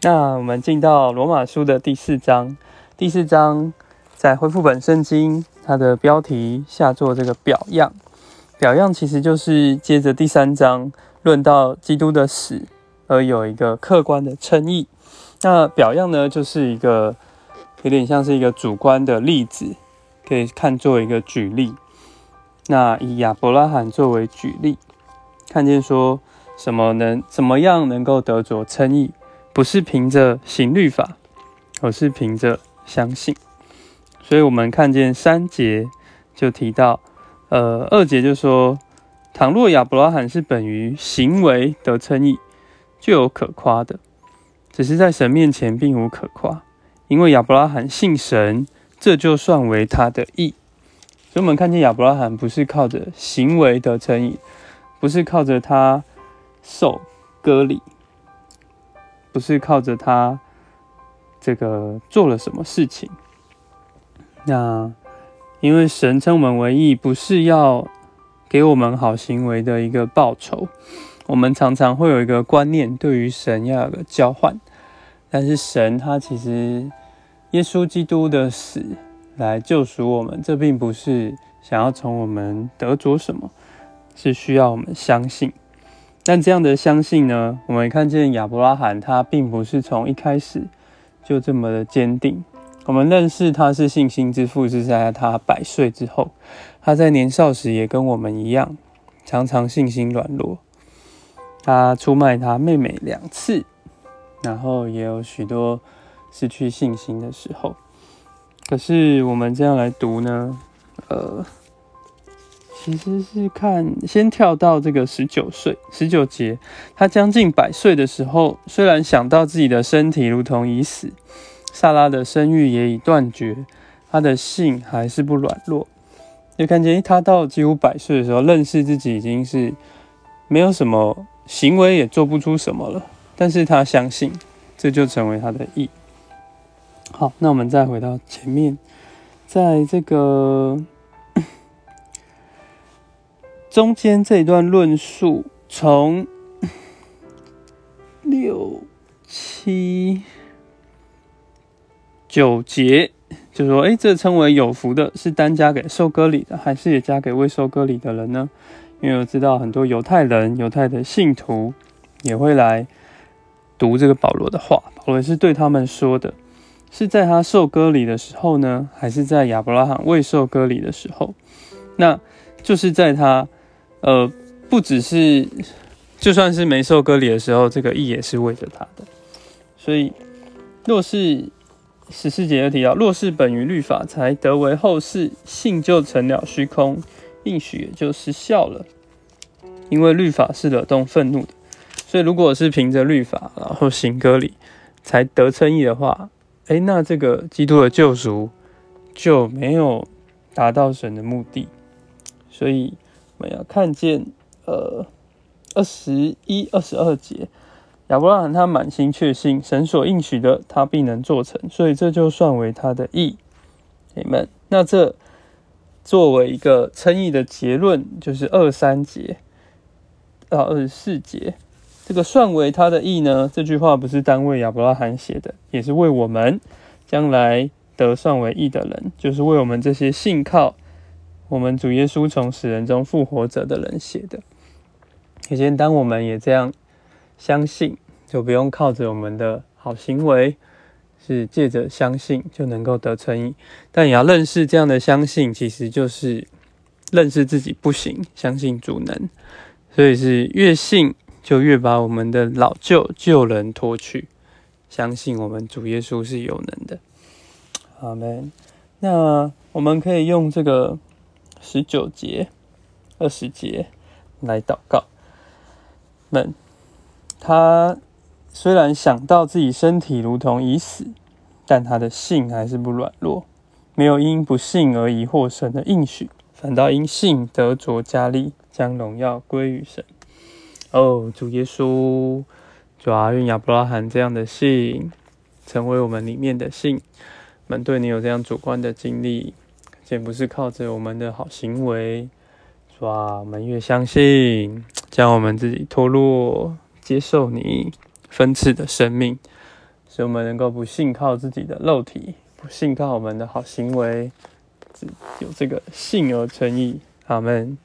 那我们进到罗马书的第四章，第四章在恢复本圣经，它的标题下作这个表样。表样其实就是接着第三章论到基督的死，而有一个客观的称义。那表样呢，就是一个有点像是一个主观的例子，可以看作一个举例。那以亚伯拉罕作为举例，看见说什么能怎么样能够得着称义，不是凭着行律法，而是凭着相信。所以我们看见三节就提到。呃，二节就说，倘若亚伯拉罕是本于行为得称义，就有可夸的；只是在神面前并无可夸，因为亚伯拉罕信神，这就算为他的义。所以，我们看见亚伯拉罕不是靠着行为得称义，不是靠着他受割礼，不是靠着他这个做了什么事情。那。因为神称我们为义，不是要给我们好行为的一个报酬。我们常常会有一个观念，对于神要有个交换。但是神他其实耶稣基督的死来救赎我们，这并不是想要从我们得着什么，是需要我们相信。但这样的相信呢，我们看见亚伯拉罕他并不是从一开始就这么的坚定。我们认识他是信心之父，是在他百岁之后。他在年少时也跟我们一样，常常信心软弱。他出卖他妹妹两次，然后也有许多失去信心的时候。可是我们这样来读呢？呃，其实是看先跳到这个十九岁十九节，他将近百岁的时候，虽然想到自己的身体如同已死。萨拉的生育也已断绝，他的性还是不软弱。就看见他到几乎百岁的时候，认识自己已经是没有什么行为，也做不出什么了。但是他相信，这就成为他的意。好，那我们再回到前面，在这个中间这一段论述，从 六七。九节就说：“哎，这称为有福的，是单加给受割礼的，还是也加给未受割礼的人呢？因为我知道很多犹太人、犹太的信徒也会来读这个保罗的话。保罗是对他们说的：是在他受割礼的时候呢，还是在亚伯拉罕未受割礼的时候？那就是在他呃，不只是就算是没受割礼的时候，这个义也是为着他的。所以，若是……十四节又提到，若是本于律法，才得为后世，信就成了虚空，应许也就失效了。因为律法是惹动愤怒的，所以如果是凭着律法，然后行割礼才得称义的话，哎，那这个基督的救赎就没有达到神的目的。所以我们要看见，呃，二十一、二十二节。亚伯拉罕他满心确信神所应许的，他必能做成，所以这就算为他的义。你们，那这作为一个称义的结论，就是二三节到二十四节，这个算为他的义呢？这句话不是单为亚伯拉罕写的，也是为我们将来得算为义的人，就是为我们这些信靠我们主耶稣从死人中复活者的人写的。以前当我们也这样。相信就不用靠着我们的好行为，是借着相信就能够得成。但也要认识这样的相信，其实就是认识自己不行，相信主能。所以是越信就越把我们的老旧旧人脱去，相信我们主耶稣是有能的。阿门。那我们可以用这个十九节、二十节来祷告。们。他虽然想到自己身体如同已死，但他的信还是不软弱，没有因不信而疑惑神的应许，反倒因信得着加力，将荣耀归于神。哦，主耶稣，主啊，愿亚伯拉罕这样的信成为我们里面的信。们对你有这样主观的经历，先不是靠着我们的好行为。是吧，我们越相信，将我们自己脱落。接受你分赐的生命，使我们能够不信靠自己的肉体，不信靠我们的好行为，只有这个信而成义。阿门。